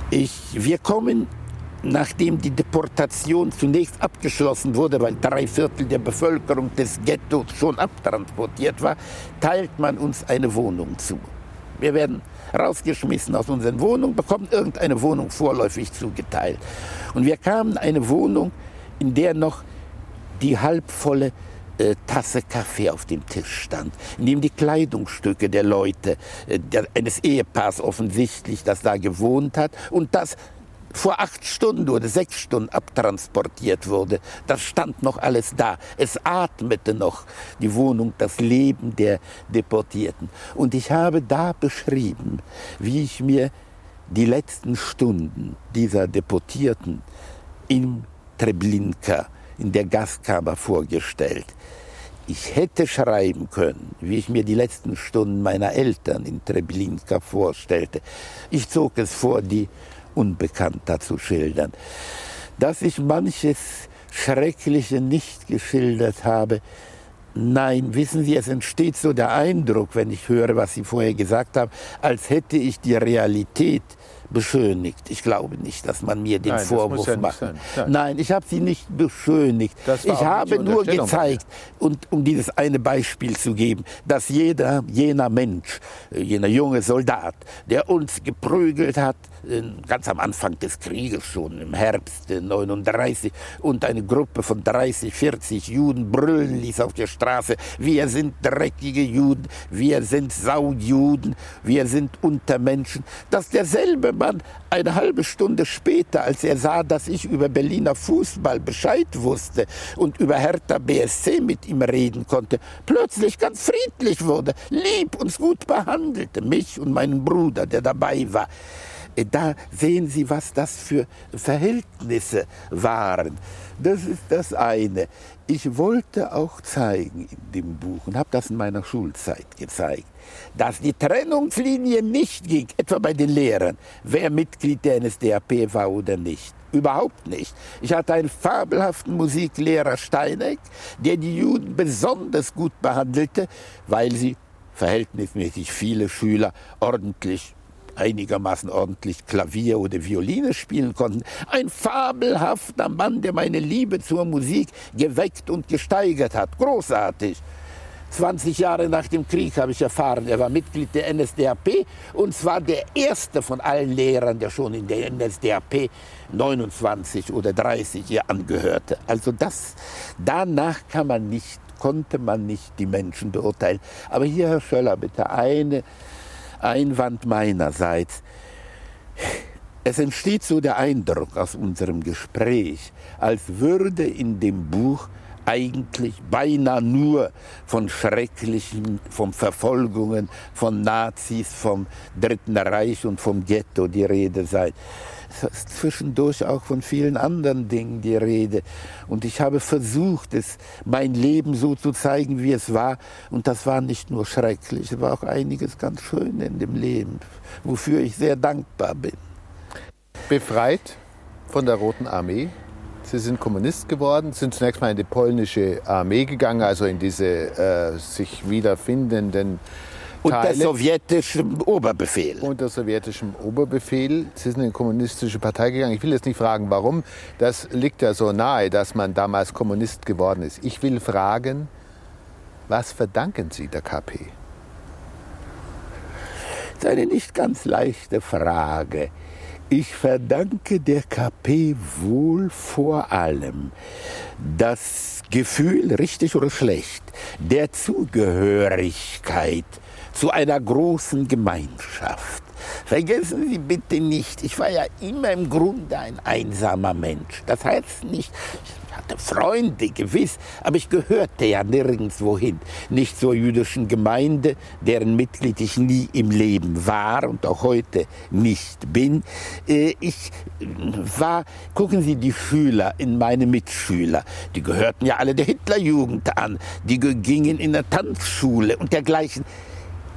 Ich, wir kommen, nachdem die Deportation zunächst abgeschlossen wurde, weil drei Viertel der Bevölkerung des Ghettos schon abtransportiert war, teilt man uns eine Wohnung zu. Wir werden rausgeschmissen aus unseren Wohnungen, bekommen irgendeine Wohnung vorläufig zugeteilt. Und wir kamen eine Wohnung, in der noch die halbvolle äh, Tasse Kaffee auf dem Tisch stand, in dem die Kleidungsstücke der Leute, äh, eines Ehepaars offensichtlich, das da gewohnt hat und das vor acht Stunden oder sechs Stunden abtransportiert wurde. Das stand noch alles da. Es atmete noch die Wohnung, das Leben der Deportierten. Und ich habe da beschrieben, wie ich mir die letzten Stunden dieser Deportierten im Treblinka in der Gastkammer vorgestellt. Ich hätte schreiben können, wie ich mir die letzten Stunden meiner Eltern in Treblinka vorstellte. Ich zog es vor, die unbekannter zu schildern. Dass ich manches Schreckliche nicht geschildert habe, Nein, wissen Sie, es entsteht so der Eindruck, wenn ich höre, was Sie vorher gesagt haben, als hätte ich die Realität beschönigt. Ich glaube nicht, dass man mir den Nein, Vorwurf ja macht. Nein. Nein. ich habe sie nicht beschönigt. Ich habe nur gezeigt, und um dieses eine Beispiel zu geben, dass jeder, jener Mensch, äh, jener junge Soldat, der uns geprügelt hat, äh, ganz am Anfang des Krieges schon, im Herbst 39, und eine Gruppe von 30, 40 Juden brüllen ließ auf der Straße, wir sind dreckige Juden, wir sind Saujuden, wir sind Untermenschen, dass derselbe Mann eine halbe Stunde später, als er sah, dass ich über Berliner Fußball Bescheid wusste und über Hertha BSC mit ihm reden konnte, plötzlich ganz friedlich wurde, lieb uns gut behandelte, mich und meinen Bruder, der dabei war. Äh, da sehen Sie, was das für Verhältnisse waren. Das ist das eine. Ich wollte auch zeigen in dem Buch und habe das in meiner Schulzeit gezeigt, dass die Trennungslinie nicht ging, etwa bei den Lehrern, wer Mitglied der NSDAP war oder nicht. Überhaupt nicht. Ich hatte einen fabelhaften Musiklehrer Steineck, der die Juden besonders gut behandelte, weil sie verhältnismäßig viele Schüler ordentlich einigermaßen ordentlich Klavier oder Violine spielen konnten. Ein fabelhafter Mann, der meine Liebe zur Musik geweckt und gesteigert hat. Großartig. 20 Jahre nach dem Krieg habe ich erfahren, er war Mitglied der NSDAP und zwar der erste von allen Lehrern, der schon in der NSDAP 29 oder 30 hier angehörte. Also das, danach kann man nicht, konnte man nicht die Menschen beurteilen. Aber hier, Herr Schöller, bitte eine Einwand meinerseits. Es entsteht so der Eindruck aus unserem Gespräch, als würde in dem Buch eigentlich beinahe nur von schrecklichen, von Verfolgungen, von Nazis, vom Dritten Reich und vom Ghetto die Rede sein. Es ist zwischendurch auch von vielen anderen Dingen die Rede. Und ich habe versucht, es, mein Leben so zu zeigen, wie es war. Und das war nicht nur schrecklich, es war auch einiges ganz schön in dem Leben, wofür ich sehr dankbar bin. Befreit von der Roten Armee, Sie sind Kommunist geworden, sind zunächst mal in die polnische Armee gegangen, also in diese äh, sich wiederfindenden unter Teile. sowjetischem Oberbefehl. Unter sowjetischem Oberbefehl. Sie sind in die kommunistische Partei gegangen. Ich will jetzt nicht fragen, warum. Das liegt ja so nahe, dass man damals Kommunist geworden ist. Ich will fragen, was verdanken Sie der KP? Das ist eine nicht ganz leichte Frage. Ich verdanke der KP wohl vor allem das Gefühl, richtig oder schlecht, der Zugehörigkeit zu einer großen Gemeinschaft. Vergessen Sie bitte nicht, ich war ja immer im Grunde ein einsamer Mensch. Das heißt nicht, Ich hatte Freunde, gewiss, aber ich gehörte ja nirgendwo hin. Nicht zur jüdischen Gemeinde, deren Mitglied ich nie im Leben war und auch heute nicht bin. Äh, ich war, gucken Sie die Schüler in meine Mitschüler, die gehörten ja alle der Hitlerjugend an, die gingen in der Tanzschule und dergleichen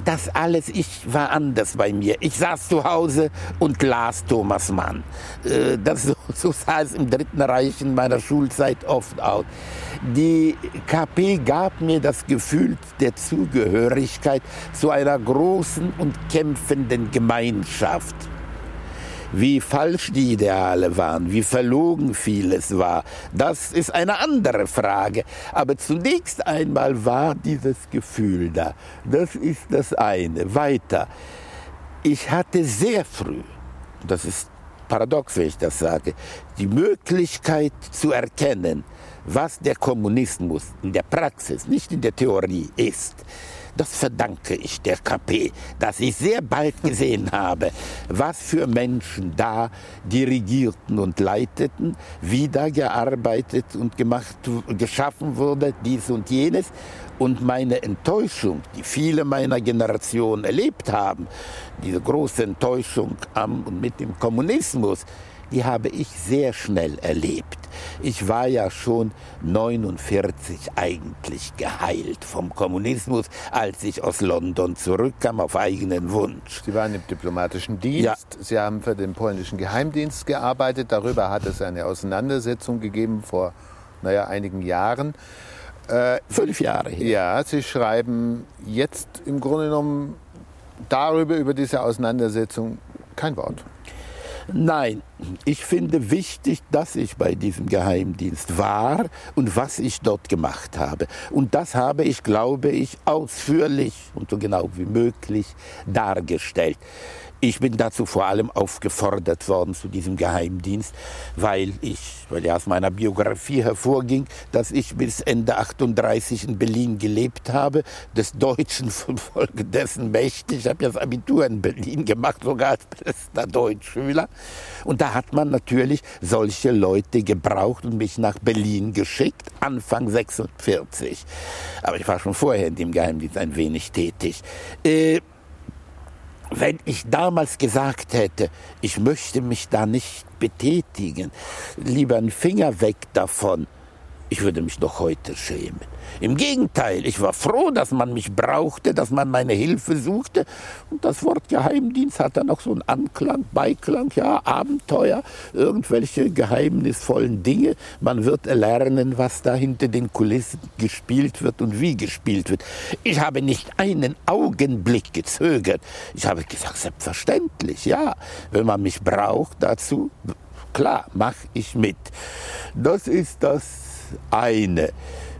das alles, ich war anders bei mir. Ich saß zu Hause und las Thomas Mann. Äh, das, so, sah es im Dritten Reich in meiner Schulzeit oft aus. Die KP gab mir das Gefühl der Zugehörigkeit zu einer großen und kämpfenden Gemeinschaft wie falsch die Ideale waren, wie verlogen vieles war, das ist eine andere Frage. Aber zunächst einmal war dieses Gefühl da. Das ist das eine. Weiter. Ich hatte sehr früh, das ist paradox, wenn ich das sage, die Möglichkeit zu erkennen, was der Kommunismus in der Praxis, nicht in der Theorie ist. Das verdanke ich der KP, dass ich sehr bald gesehen habe, was für Menschen da dirigierten und leiteten, wie da gearbeitet und gemacht, geschaffen wurde, dies und jenes. Und meine Enttäuschung, die viele meiner Generation erlebt haben, diese große Enttäuschung am und mit dem Kommunismus, die habe ich sehr schnell erlebt. Ich war ja schon 49 eigentlich geheilt vom Kommunismus, als ich aus London zurückkam auf eigenen Wunsch. Sie waren im diplomatischen Dienst, ja. Sie haben für den polnischen Geheimdienst gearbeitet. Darüber hat es eine Auseinandersetzung gegeben vor naja, einigen Jahren. Äh, Fünf Jahre her. Ja, Sie schreiben jetzt im Grunde genommen darüber, über diese Auseinandersetzung, kein Wort. Nein, ich finde wichtig, dass ich bei diesem Geheimdienst war und was ich dort gemacht habe. Und das habe ich, glaube ich, ausführlich und so genau wie möglich dargestellt. Ich bin dazu vor allem aufgefordert worden zu diesem Geheimdienst, weil ich, weil ja aus meiner Biografie hervorging, dass ich bis Ende 38 in Berlin gelebt habe, des Deutschen dessen mächtig. Ich habe ja das Abitur in Berlin gemacht, sogar als bester Deutschschüler. Und da hat man natürlich solche Leute gebraucht und mich nach Berlin geschickt, Anfang 46. Aber ich war schon vorher in dem Geheimdienst ein wenig tätig. Äh, wenn ich damals gesagt hätte, ich möchte mich da nicht betätigen, lieber einen Finger weg davon, ich würde mich doch heute schämen. Im Gegenteil, ich war froh, dass man mich brauchte, dass man meine Hilfe suchte. Und das Wort Geheimdienst hat dann auch so einen Anklang, Beiklang, ja, Abenteuer, irgendwelche geheimnisvollen Dinge. Man wird erlernen, was da hinter den Kulissen gespielt wird und wie gespielt wird. Ich habe nicht einen Augenblick gezögert. Ich habe gesagt, selbstverständlich, ja, wenn man mich braucht dazu, klar, mache ich mit. Das ist das eine.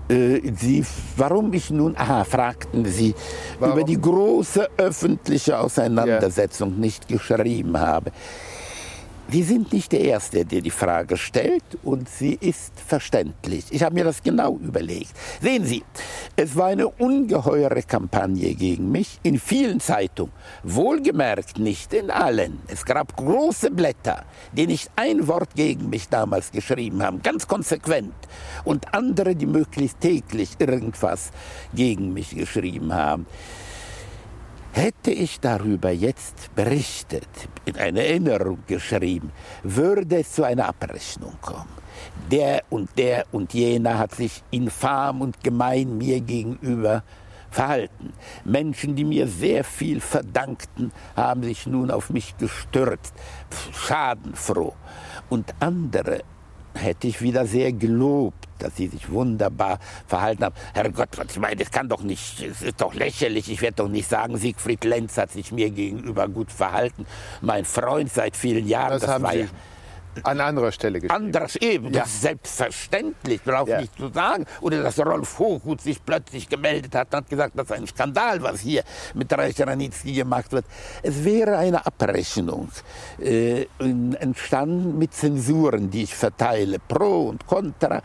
Äh, Sie, warum ich nun, aha, fragten Sie, warum? über die große öffentliche Auseinandersetzung ja. nicht geschrieben habe. Sie sind nicht der Erste, der die Frage stellt und sie ist verständlich. Ich habe mir das genau überlegt. Sehen Sie, es war eine ungeheure Kampagne gegen mich in vielen Zeitungen. Wohlgemerkt nicht in allen. Es gab große Blätter, die nicht ein Wort gegen mich damals geschrieben haben, ganz konsequent. Und andere, die möglichst täglich irgendwas gegen mich geschrieben haben. Hätte ich darüber jetzt berichtet, in eine Erinnerung geschrieben, würde es zu einer Abrechnung kommen. Der und der und jener hat sich infam und gemein mir gegenüber verhalten. Menschen, die mir sehr viel verdankten, haben sich nun auf mich gestürzt, schadenfroh. Und andere hätte ich wieder sehr gelobt, dass sie sich wunderbar verhalten haben. Herrgott, was ich meine, das kann doch nicht, es ist doch lächerlich. Ich werde doch nicht sagen, Siegfried Lenz hat sich mir gegenüber gut verhalten. Mein Freund seit vielen Jahren, das, das haben war Sie ja an anderer Stelle geschrieben. Anderes eben, ja. das ist selbstverständlich, brauche ja. nicht zu sagen. Oder dass Rolf Hochhuth sich plötzlich gemeldet hat und hat gesagt, das ist ein Skandal, was hier mit Reich Ranitzky gemacht wird. Es wäre eine Abrechnung äh, entstanden mit Zensuren, die ich verteile, pro und contra.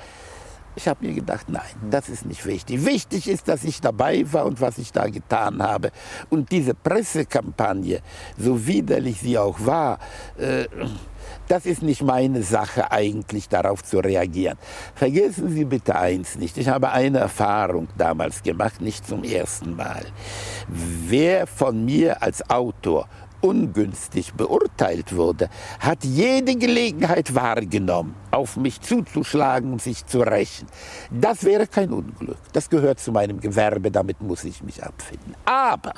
Ich habe mir gedacht, nein, das ist nicht wichtig. Wichtig ist, dass ich dabei war und was ich da getan habe. Und diese Pressekampagne, so widerlich sie auch war, äh, das ist nicht meine Sache eigentlich, darauf zu reagieren. Vergessen Sie bitte eins nicht. Ich habe eine Erfahrung damals gemacht, nicht zum ersten Mal. Wer von mir als Autor ungünstig beurteilt wurde, hat jede Gelegenheit wahrgenommen, auf mich zuzuschlagen und sich zu rächen. Das wäre kein Unglück. Das gehört zu meinem Gewerbe, damit muss ich mich abfinden. Aber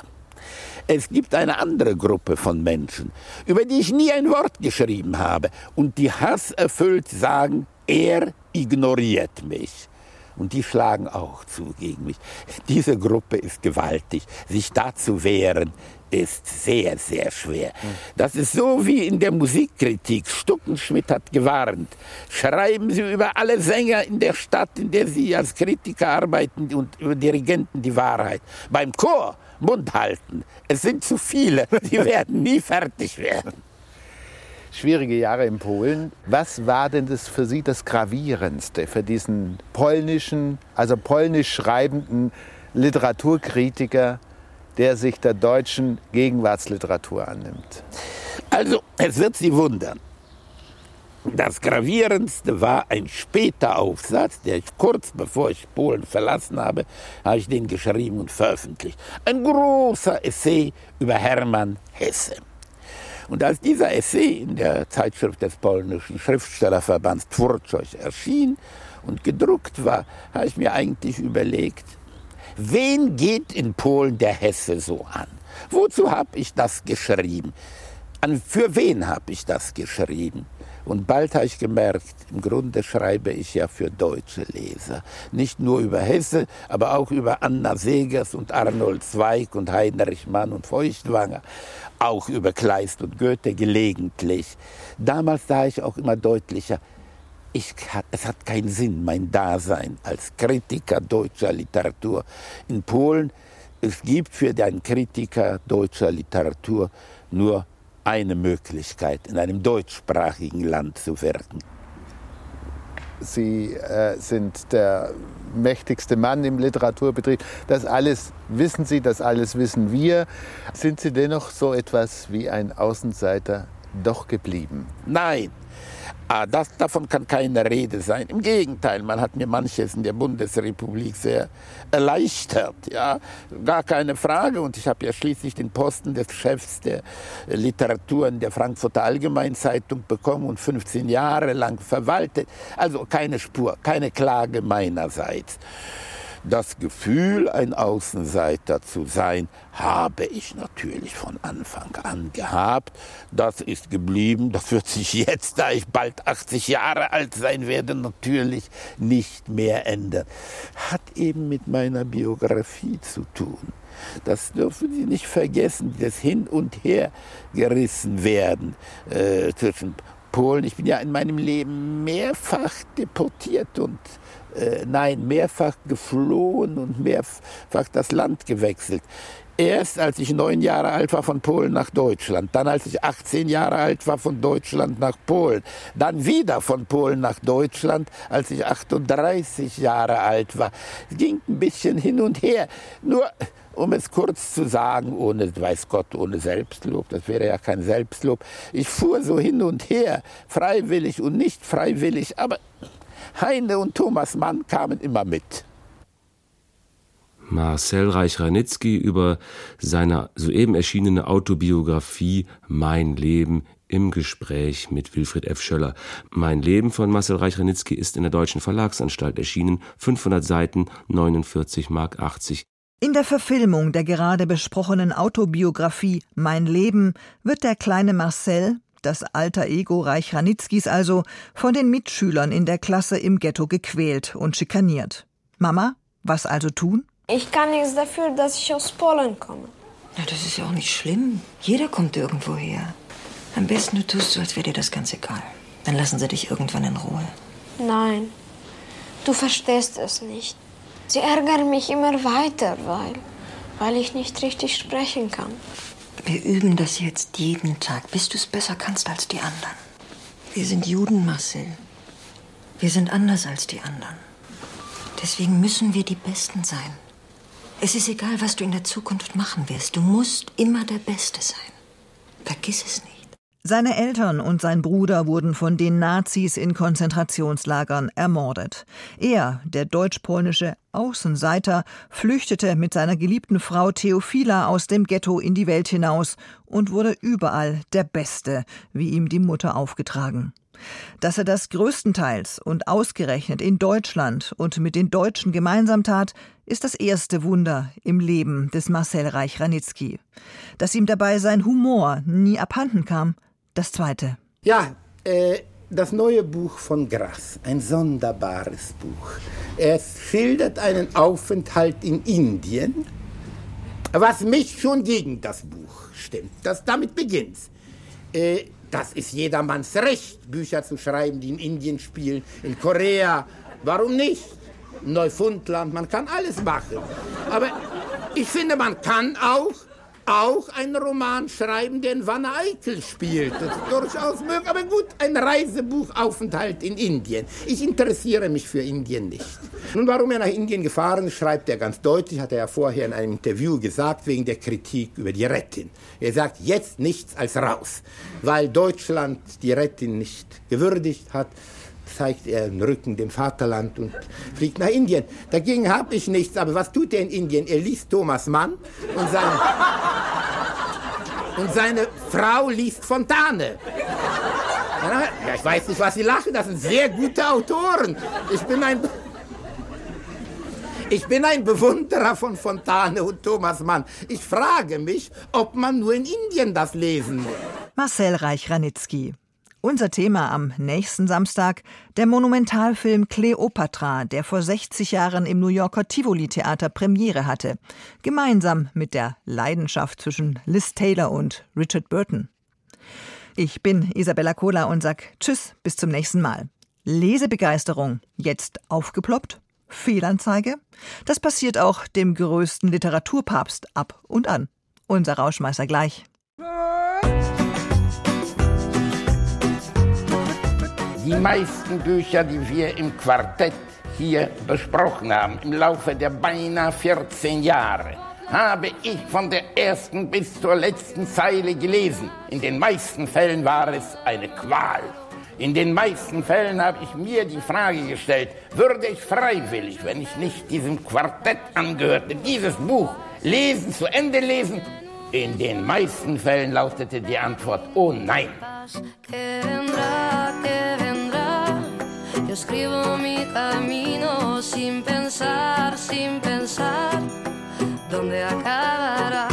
es gibt eine andere Gruppe von Menschen, über die ich nie ein Wort geschrieben habe und die hasserfüllt sagen, er ignoriert mich. Und die schlagen auch zu gegen mich. Diese Gruppe ist gewaltig. Sich da zu wehren, ist sehr, sehr schwer. Das ist so wie in der Musikkritik. Stuckenschmidt hat gewarnt. Schreiben Sie über alle Sänger in der Stadt, in der Sie als Kritiker arbeiten und über Dirigenten die Wahrheit. Beim Chor Mund halten. Es sind zu viele. Sie werden nie fertig werden. Schwierige Jahre in Polen. Was war denn das für Sie das Gravierendste für diesen polnischen, also polnisch schreibenden Literaturkritiker, der sich der deutschen Gegenwartsliteratur annimmt? Also, es wird Sie wundern. Das gravierendste war ein später Aufsatz, der ich kurz bevor ich Polen verlassen habe, habe ich den geschrieben und veröffentlicht. Ein großer Essay über Hermann Hesse. Und als dieser Essay in der Zeitschrift des polnischen Schriftstellerverbands Twórczość erschien und gedruckt war, habe ich mir eigentlich überlegt, wen geht in Polen der Hesse so an? Wozu habe ich das geschrieben? An, für wen habe ich das geschrieben? Und bald habe ich gemerkt, im Grunde schreibe ich ja für deutsche Leser. Nicht nur über Hesse, aber auch über Anna Segers und Arnold Zweig und Heinrich Mann und Feuchtwanger. Auch über Kleist und Goethe gelegentlich. Damals sah ich auch immer deutlicher, ich, es hat keinen Sinn, mein Dasein als Kritiker deutscher Literatur in Polen. Es gibt für den Kritiker deutscher Literatur nur eine Möglichkeit, in einem deutschsprachigen Land zu wirken. Sie äh, sind der mächtigste Mann im Literaturbetrieb. Das alles wissen Sie, das alles wissen wir. Sind Sie dennoch so etwas wie ein Außenseiter doch geblieben? Nein, Ah, das, davon kann keine Rede sein. Im Gegenteil, man hat mir manches in der Bundesrepublik sehr erleichtert. Ja? Gar keine Frage. Und ich habe ja schließlich den Posten des Chefs der Literatur in der Frankfurter Allgemeinzeitung bekommen und 15 Jahre lang verwaltet. Also keine Spur, keine Klage meinerseits. Das Gefühl, ein Außenseiter zu sein, habe ich natürlich von Anfang an gehabt. Das ist geblieben. Das wird sich jetzt, da ich bald 80 Jahre alt sein werde, natürlich nicht mehr ändern. Hat eben mit meiner Biografie zu tun. Das dürfen Sie nicht vergessen, das Hin und Her gerissen werden äh, zwischen Polen. Ich bin ja in meinem Leben mehrfach deportiert und äh, nein, mehrfach geflohen und mehrfach das Land gewechselt. Erst als ich neun Jahre alt war von Polen nach Deutschland, dann als ich 18 Jahre alt war von Deutschland nach Polen, dann wieder von Polen nach Deutschland, als ich 38 Jahre alt war. Es ging ein bisschen hin und her. Nur um es kurz zu sagen, ohne, weiß Gott, ohne Selbstlob, das wäre ja kein Selbstlob. Ich fuhr so hin und her, freiwillig und nicht freiwillig, aber Heine und Thomas Mann kamen immer mit. Marcel Reich-Ranitzky über seine soeben erschienene Autobiografie Mein Leben im Gespräch mit Wilfried F. Schöller. Mein Leben von Marcel Reich-Ranitzky ist in der Deutschen Verlagsanstalt erschienen, 500 Seiten, 49 Mark 80. In der Verfilmung der gerade besprochenen Autobiografie Mein Leben wird der kleine Marcel, das alter Ego Reich Ranitzkis also, von den Mitschülern in der Klasse im Ghetto gequält und schikaniert. Mama, was also tun? Ich kann nichts dafür, dass ich aus Polen komme. Na, das ist ja auch nicht schlimm. Jeder kommt irgendwo her. Am besten du tust so, als wäre dir das ganz egal. Dann lassen sie dich irgendwann in Ruhe. Nein, du verstehst es nicht. Sie ärgern mich immer weiter, weil, weil ich nicht richtig sprechen kann. Wir üben das jetzt jeden Tag, bis du es besser kannst als die anderen. Wir sind Juden, Marcel. Wir sind anders als die anderen. Deswegen müssen wir die Besten sein. Es ist egal, was du in der Zukunft machen wirst. Du musst immer der Beste sein. Vergiss es nicht. Seine Eltern und sein Bruder wurden von den Nazis in Konzentrationslagern ermordet. Er, der deutsch-polnische Außenseiter, flüchtete mit seiner geliebten Frau Theophila aus dem Ghetto in die Welt hinaus und wurde überall der Beste, wie ihm die Mutter aufgetragen. Dass er das größtenteils und ausgerechnet in Deutschland und mit den Deutschen gemeinsam tat, ist das erste Wunder im Leben des Marcel Reich-Ranitzky. Dass ihm dabei sein Humor nie abhanden kam, das zweite. Ja, äh, das neue Buch von Grass, ein sonderbares Buch. Es schildert einen Aufenthalt in Indien, was mich schon gegen das Buch stimmt. Das damit beginnt. Äh, das ist jedermanns Recht, Bücher zu schreiben, die in Indien spielen, in Korea. Warum nicht? Neufundland, man kann alles machen. Aber ich finde, man kann auch auch einen Roman schreiben, der in Wanne Eickel spielt. Das ist durchaus möglich. Aber gut, ein Reisebuchaufenthalt in Indien. Ich interessiere mich für Indien nicht. Nun, warum er nach Indien gefahren ist, schreibt er ganz deutlich, hat er ja vorher in einem Interview gesagt, wegen der Kritik über die Rettin. Er sagt, jetzt nichts als raus, weil Deutschland die Rettin nicht gewürdigt hat zeigt er den Rücken dem Vaterland und fliegt nach Indien. Dagegen habe ich nichts, aber was tut er in Indien? Er liest Thomas Mann und seine, und seine Frau liest Fontane. Ja, ich weiß nicht, was Sie lachen, das sind sehr gute Autoren. Ich bin ein... Ich bin ein Bewunderer von Fontane und Thomas Mann. Ich frage mich, ob man nur in Indien das lesen muss. Marcel Reich-Ranitzky. Unser Thema am nächsten Samstag der Monumentalfilm Cleopatra, der vor 60 Jahren im New Yorker Tivoli Theater Premiere hatte, gemeinsam mit der Leidenschaft zwischen Liz Taylor und Richard Burton. Ich bin Isabella Kohler und sag Tschüss, bis zum nächsten Mal. Lesebegeisterung jetzt aufgeploppt? Fehlanzeige? Das passiert auch dem größten Literaturpapst ab und an. Unser Rauschmeißer gleich. Die meisten Bücher, die wir im Quartett hier besprochen haben, im Laufe der beinahe 14 Jahre, habe ich von der ersten bis zur letzten Zeile gelesen. In den meisten Fällen war es eine Qual. In den meisten Fällen habe ich mir die Frage gestellt, würde ich freiwillig, wenn ich nicht diesem Quartett angehörte, dieses Buch lesen, zu Ende lesen? In den meisten Fällen lautete die Antwort, oh nein. Yo escribo mi camino sin pensar, sin pensar dónde acaba.